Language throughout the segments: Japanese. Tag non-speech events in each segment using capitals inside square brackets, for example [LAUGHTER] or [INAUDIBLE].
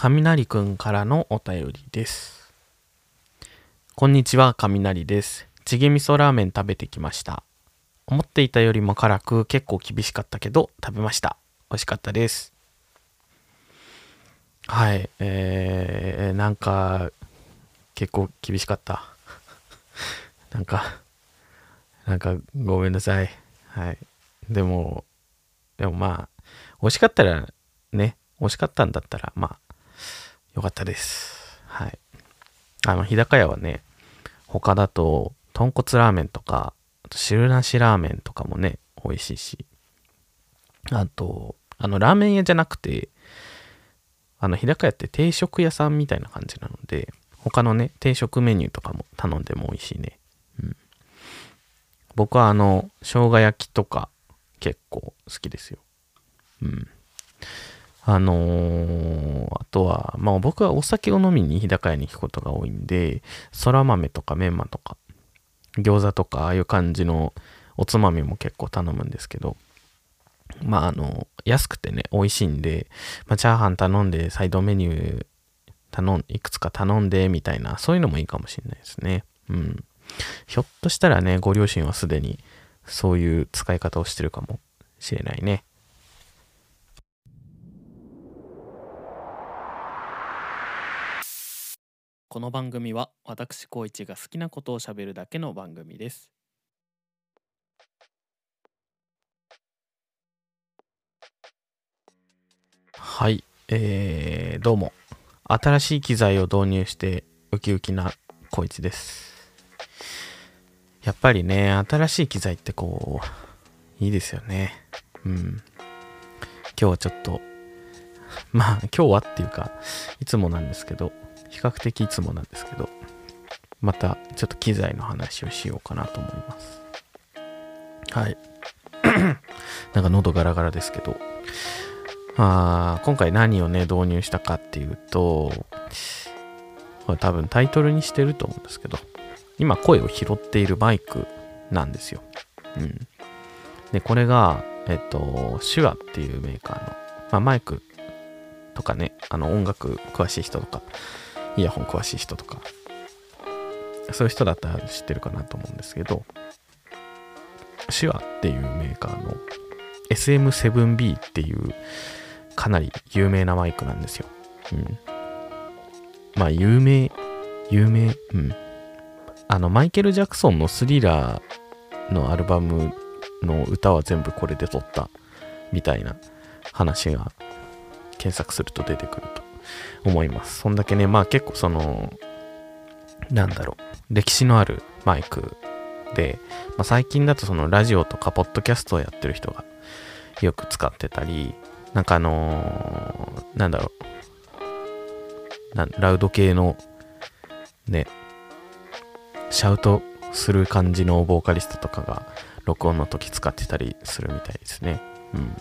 雷くんからのお便りです。こんにちは、雷です。チゲ味噌ラーメン食べてきました。思っていたよりも辛く結構厳しかったけど食べました。美味しかったです。はい、えー、なんか結構厳しかった。[LAUGHS] なんか、なんかごめんなさい。はい。でも、でもまあ、美味しかったらね、美味しかったんだったら、まあ、よかったです。はい。あの、日高屋はね、他だと、豚骨ラーメンとか、あと汁なしラーメンとかもね、美味しいし、あと、あの、ラーメン屋じゃなくて、あの、日高屋って定食屋さんみたいな感じなので、他のね、定食メニューとかも頼んでも美味しいね。うん。僕はあの、生姜焼きとか結構好きですよ。うん。あのーとは、まあ僕はお酒を飲みに日高屋に行くことが多いんで、そら豆とかメンマとか、餃子とか、ああいう感じのおつまみも結構頼むんですけど、まああの、安くてね、美味しいんで、まあチャーハン頼んで、サイドメニュー頼ん、いくつか頼んで、みたいな、そういうのもいいかもしれないですね。うん。ひょっとしたらね、ご両親はすでにそういう使い方をしてるかもしれないね。この番組は私高一が好きなことをしゃべるだけの番組です。はい、えー、どうも。新しい機材を導入してウキウキな高一です。やっぱりね、新しい機材ってこう、いいですよね。うん。今日はちょっと、まあ今日はっていうか、いつもなんですけど、比較的いつもなんですけど、またちょっと機材の話をしようかなと思います。はい。[COUGHS] なんか喉ガラガラですけど、あ今回何をね、導入したかっていうと、これ多分タイトルにしてると思うんですけど、今声を拾っているマイクなんですよ。うん。で、これが、えっと、手話っていうメーカーの、まあ、マイクとかね、あの音楽詳しい人とか、イヤホン詳しい人とか、そういう人だったら知ってるかなと思うんですけど、手話っていうメーカーの SM7B っていうかなり有名なマイクなんですよ。うん。まあ、有名、有名、うん。あの、マイケル・ジャクソンのスリラーのアルバムの歌は全部これで撮ったみたいな話が検索すると出てくると思います。そんだけね、まあ結構その、なんだろう、歴史のあるマイクで、まあ、最近だとそのラジオとかポッドキャストをやってる人がよく使ってたり、なんかあのーなんだろう、なラウド系のね、シャウトする感じのボーカリストとかが録音の時使ってたりするみたいですね。うん。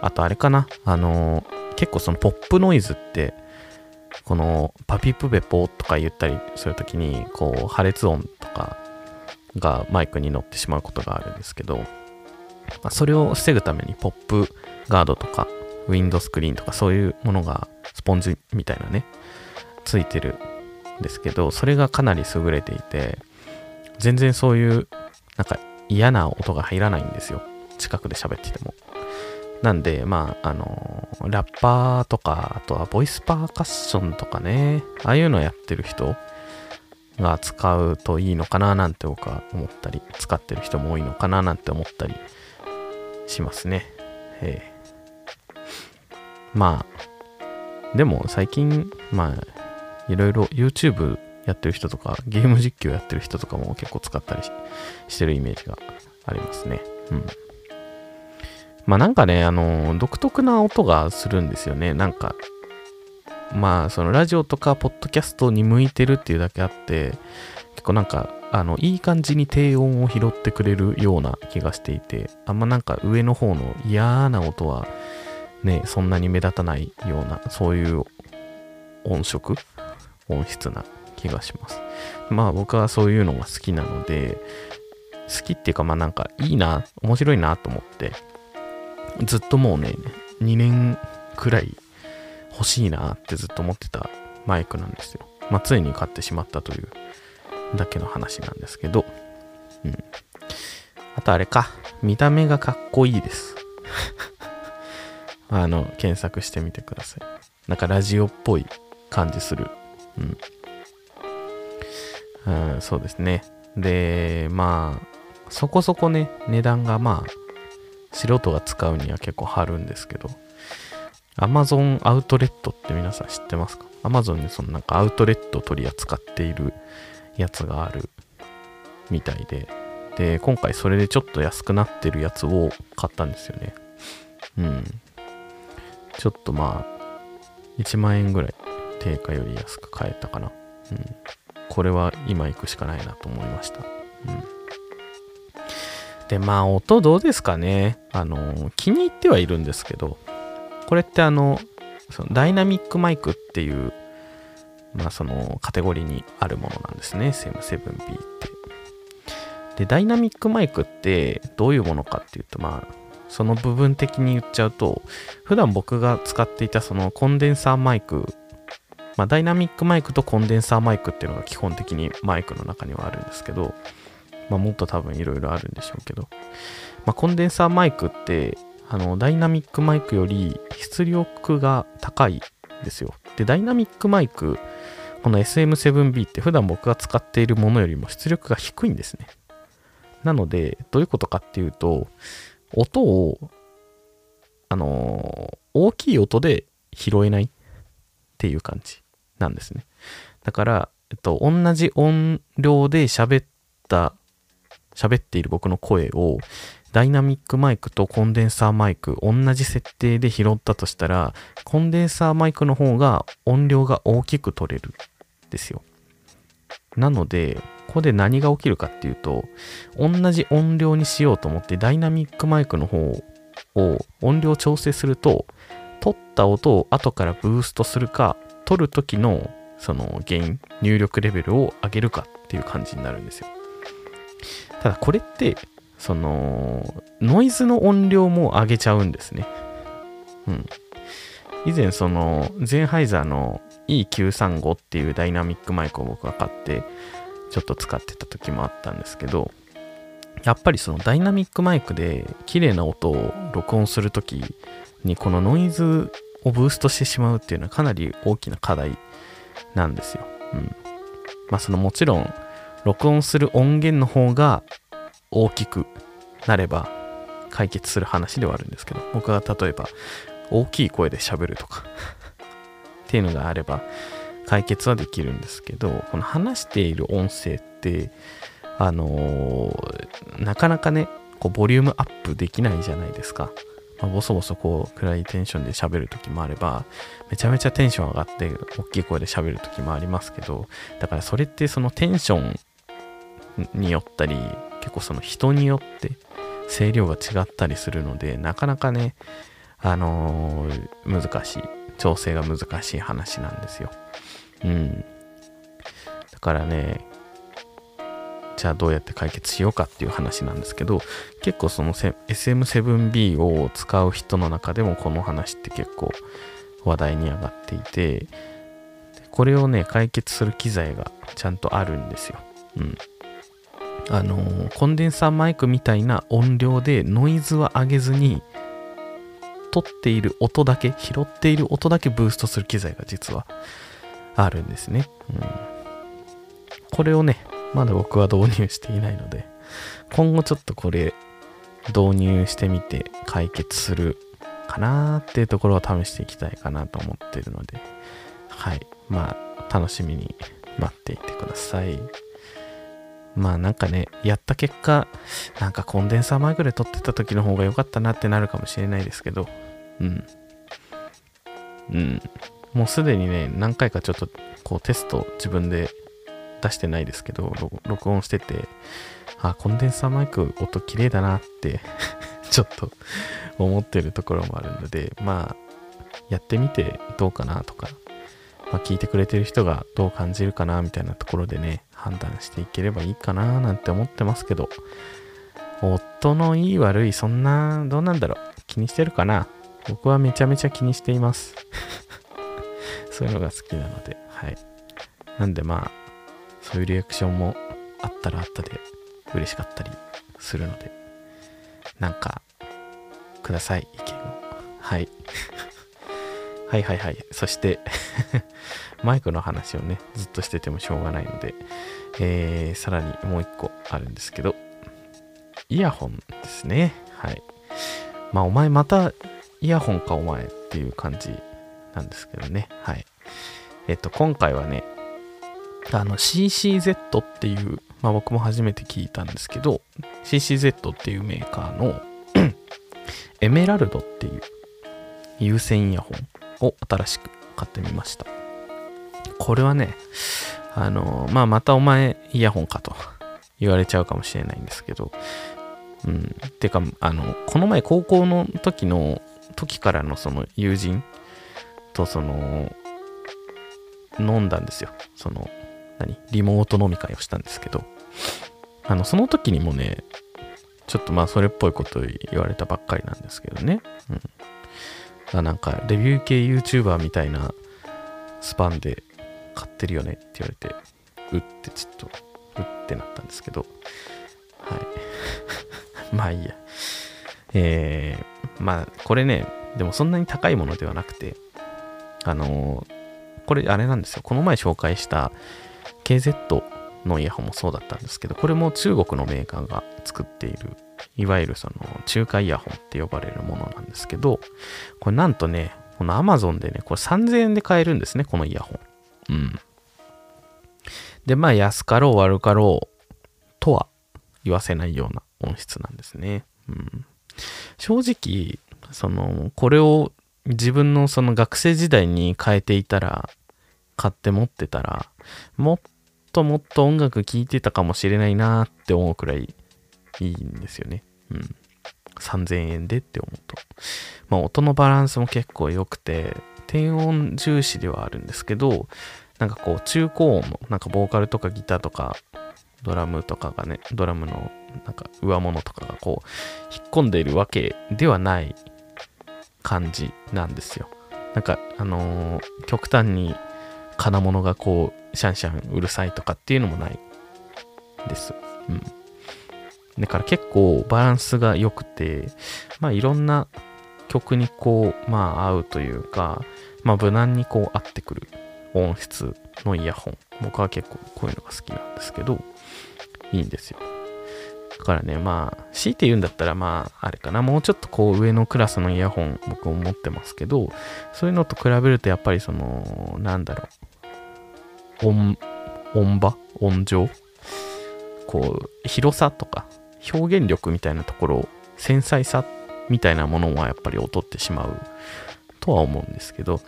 あとあれかな、あのー結構そのポップノイズって、このパピプペポとか言ったりするときに、こう破裂音とかがマイクに乗ってしまうことがあるんですけど、まあ、それを防ぐためにポップガードとかウィンドスクリーンとかそういうものがスポンジみたいなね、ついてるんですけど、それがかなり優れていて、全然そういうなんか嫌な音が入らないんですよ。近くで喋ってても。なんで、まあ、あのラッパーとか、あとはボイスパーカッションとかね、ああいうのやってる人が使うといいのかななんて僕は思ったり、使ってる人も多いのかななんて思ったりしますね。ええまあ、でも最近、まあ、いろいろ YouTube やってる人とか、ゲーム実況やってる人とかも結構使ったりしてるイメージがありますね。うん。まあなんかね、あの、独特な音がするんですよね。なんか、まあそのラジオとかポッドキャストに向いてるっていうだけあって、結構なんか、あの、いい感じに低音を拾ってくれるような気がしていて、あんまなんか上の方の嫌な音はね、そんなに目立たないような、そういう音色、音質な気がします。まあ僕はそういうのが好きなので、好きっていうかまあなんかいいな、面白いなと思って、ずっともうね、2年くらい、欲しいなってずっと思ってたマイクなんですよ。まあ、ついに買ってしまったというだけの話なんですけど、うん。あとあれか、見た目がかっこいいです。[LAUGHS] あの、検索してみてください。なんかラジオっぽい感じする。うん。うん、そうですね。で、まあ、そこそこね、値段がまあ、素人が使うには結構張るんですけど、Amazon アウトレットって皆さん知ってますか ?Amazon にそのなんかアウトレット取り扱っているやつがあるみたいで、で、今回それでちょっと安くなってるやつを買ったんですよね。うん。ちょっとまあ、1万円ぐらい定価より安く買えたかな。うん。これは今行くしかないなと思いました。うん。で、まあ、音どうですかね。あの、気に入ってはいるんですけど、これってあの、そのダイナミックマイクっていう、まあそのカテゴリーにあるものなんですね。SM7B って。で、ダイナミックマイクってどういうものかっていうと、まあ、その部分的に言っちゃうと、普段僕が使っていたそのコンデンサーマイク、まあ、ダイナミックマイクとコンデンサーマイクっていうのが基本的にマイクの中にはあるんですけど、まあ、もっと多分いろいろあるんでしょうけど、まあ、コンデンサーマイクって、あの、ダイナミックマイクより出力が高いですよ。で、ダイナミックマイク、この SM7B って普段僕が使っているものよりも出力が低いんですね。なので、どういうことかっていうと、音を、あの、大きい音で拾えないっていう感じなんですね。だから、えっと、同じ音量で喋った、喋っている僕の声を、ダイナミックマイクとコンデンサーマイク、同じ設定で拾ったとしたら、コンデンサーマイクの方が音量が大きく取れるんですよ。なので、ここで何が起きるかっていうと、同じ音量にしようと思ってダイナミックマイクの方を音量調整すると、取った音を後からブーストするか、取る時のそのゲイン、入力レベルを上げるかっていう感じになるんですよ。ただこれって、その、ノイズの音量も上げちゃうんですね。うん。以前その、ゼンハイザーの E935 っていうダイナミックマイクを僕が買って、ちょっと使ってた時もあったんですけど、やっぱりそのダイナミックマイクで綺麗な音を録音するときにこのノイズをブーストしてしまうっていうのはかなり大きな課題なんですよ。うん。まあそのもちろん録音する音源の方が大きくなれば解決する話ではあるんですけど、僕が例えば大きい声で喋るとか [LAUGHS] っていうのがあれば、解決はできるんですけど、この話している音声って、あのー、なかなかね、こうボリュームアップできないじゃないですか。まあ、ボソボソこう暗いテンションで喋る時もあれば、めちゃめちゃテンション上がって大きい声で喋る時もありますけど、だからそれってそのテンションによったり、結構その人によって声量が違ったりするので、なかなかね、あのー、難しい、調整が難しい話なんですよ。うん。だからね、じゃあどうやって解決しようかっていう話なんですけど、結構その SM7B を使う人の中でもこの話って結構話題に上がっていて、これをね、解決する機材がちゃんとあるんですよ。うん。あのー、コンデンサーマイクみたいな音量でノイズは上げずに、取っている音だけ、拾っている音だけブーストする機材が実はあるんですね。うん。これをね、まだ僕は導入していないので、今後ちょっとこれ導入してみて解決するかなーっていうところを試していきたいかなと思ってるので、はい。まあ、楽しみに待っていてください。まあなんかね、やった結果、なんかコンデンサーマイクで撮ってた時の方が良かったなってなるかもしれないですけど、うん。うん。もうすでにね、何回かちょっとこうテスト自分で出してないですけど、録音してて、あ、コンデンサーマイク音綺麗だなって [LAUGHS] ちょっと思ってるところもあるので、まあ、やってみてどうかなとか、まあ、聞いてくれてる人がどう感じるかなみたいなところでね、判断していければいいかななんて思ってますけど、夫のいい悪い、そんな、どうなんだろう気にしてるかな僕はめちゃめちゃ気にしています [LAUGHS] そういうのが好きなので、はい。なんでまあ、そういうリアクションもあったらあったで嬉しかったりするので、なんか、ください、意見を。はい。はいはいはい。そして [LAUGHS] マイクの話をね、ずっとしててもしょうがないので、えー、さらにもう一個あるんですけど、イヤホンですね。はい。まあ、お前またイヤホンかお前っていう感じなんですけどね。はい。えっと、今回はね、あの CCZ っていうまあ僕も初めて聞いたんですけど、CCZ っていうメーカーのエメラルドっていう有線イヤホンを新しく買ってみました。これはね、あの、まあまたお前イヤホンかと言われちゃうかもしれないんですけど、うん、てか、あの、この前高校の時の、時からのその友人とその、飲んだんですよ。その、何？リモート飲み会をしたんですけど、あの、その時にもね、ちょっとまあそれっぽいこと言われたばっかりなんですけどね。うん。あなんか、レビュー系 YouTuber みたいなスパンで買ってるよねって言われて、うってちょっと、うってなったんですけど、はい。[LAUGHS] まあいいや。えー、まあこれね、でもそんなに高いものではなくて、あのー、これあれなんですよ。この前紹介した KZ のイヤホンもそうだったんですけど、これも中国のメーカーが作っている、いわゆるその中華イヤホンって呼ばれるものなんですけど、これなんとね、この Amazon でね、これ3000円で買えるんですね、このイヤホン。うん。で、まあ安かろう悪かろうとは言わせないような音質なんですね。うん。正直、その、これを自分のその学生時代に変えていたら、買って持ってたら、もっともっと音楽聴いてたかもしれないなって思うくらいいいんですよね。うん。3000円でって思うと。まあ音のバランスも結構良くて、低音重視ではあるんですけど、なんかこう中高音の、なんかボーカルとかギターとかドラムとかがね、ドラムのなんか上物とかがこう引っ込んでいるわけではない感じなんですよ。なんかあのー、極端に金物がこう、シャンシャンうるさいとかっていうのもないです。うん。だから結構バランスが良くて、まあいろんな曲にこう、まあ合うというか、まあ無難にこう合ってくる音質のイヤホン。僕は結構こういうのが好きなんですけど、いいんですよ。だからね、まあ、強いて言うんだったら、まあ、あれかな、もうちょっとこう上のクラスのイヤホン僕も持ってますけど、そういうのと比べるとやっぱりその、なんだろう、音、音場？音情こう、広さとか、表現力みたいなところ、繊細さみたいなものはやっぱり劣ってしまうとは思うんですけど、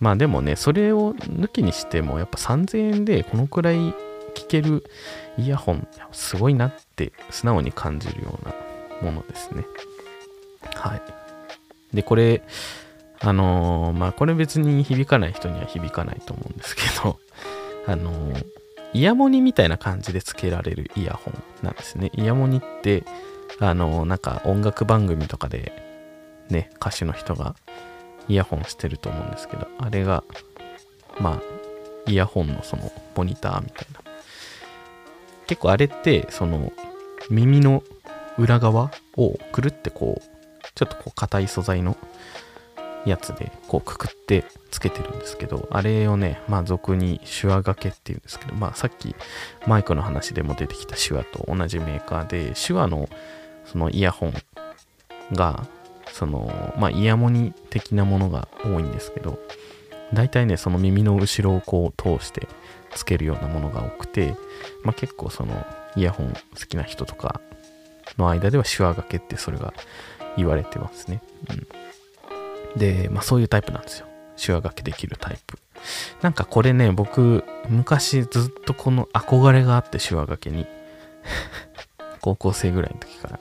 まあでもね、それを抜きにしても、やっぱ3000円でこのくらい聴けるイヤホン、すごいなって素直に感じるようなものですね。はい。で、これ、あのー、まあこれ別に響かない人には響かないと思うんですけど、あのー、イヤモニみたいな感じで付けられるイヤホンなんですね。イヤモニって、あの、なんか音楽番組とかで、ね、歌手の人がイヤホンしてると思うんですけど、あれが、まあ、イヤホンのそのモニターみたいな。結構あれって、その耳の裏側をくるってこう、ちょっとこう硬い素材のやつでこうくくってつけてるんですけど、あれをね、まあ俗に手話掛けっていうんですけど、まあさっきマイクの話でも出てきた手話と同じメーカーで、手話のそのイヤホンが、その、まあイヤモニ的なものが多いんですけど、大体ね、その耳の後ろをこう通してつけるようなものが多くて、まあ結構そのイヤホン好きな人とかの間では手話掛けってそれが言われてますね。うん。で、まあそういうタイプなんですよ。手話書きできるタイプ。なんかこれね、僕、昔ずっとこの憧れがあって手話書きに。[LAUGHS] 高校生ぐらいの時から。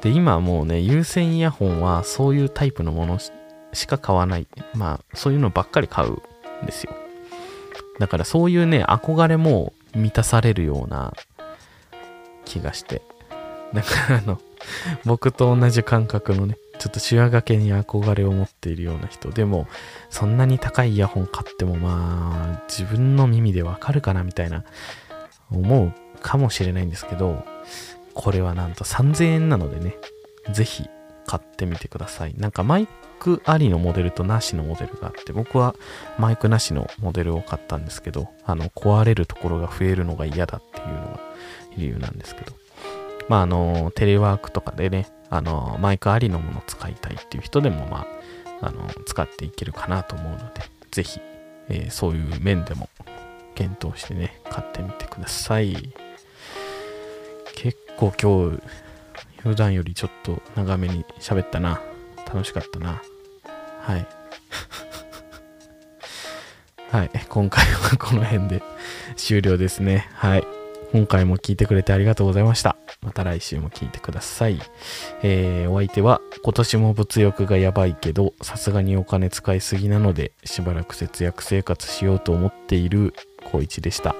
で、今はもうね、有線イヤホンはそういうタイプのものしか買わない。まあ、そういうのばっかり買うんですよ。だからそういうね、憧れも満たされるような気がして。だからあの、僕と同じ感覚のね、ちょっとシワ掛けに憧れを持っているような人でもそんなに高いイヤホン買ってもまあ自分の耳でわかるかなみたいな思うかもしれないんですけどこれはなんと3000円なのでねぜひ買ってみてください。なんかマイクありのモデルとなしのモデルがあって僕はマイクなしのモデルを買ったんですけどあの壊れるところが増えるのが嫌だっていうのが理由なんですけど。まああのテレワークとかでねあのマイクありのものを使いたいっていう人でもまああの使っていけるかなと思うのでぜひ、えー、そういう面でも検討してね買ってみてください。結構今日普段よりちょっと長めに喋ったな。楽しかったな。はい。[LAUGHS] はい。今回はこの辺で終了ですね。はい。今回も聞いてくれてありがとうございました。また来週も聞いてください。えー、お相手は今年も物欲がやばいけど、さすがにお金使いすぎなので、しばらく節約生活しようと思っている高一でした。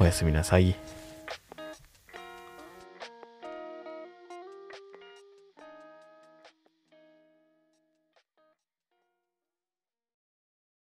おやすみなさい。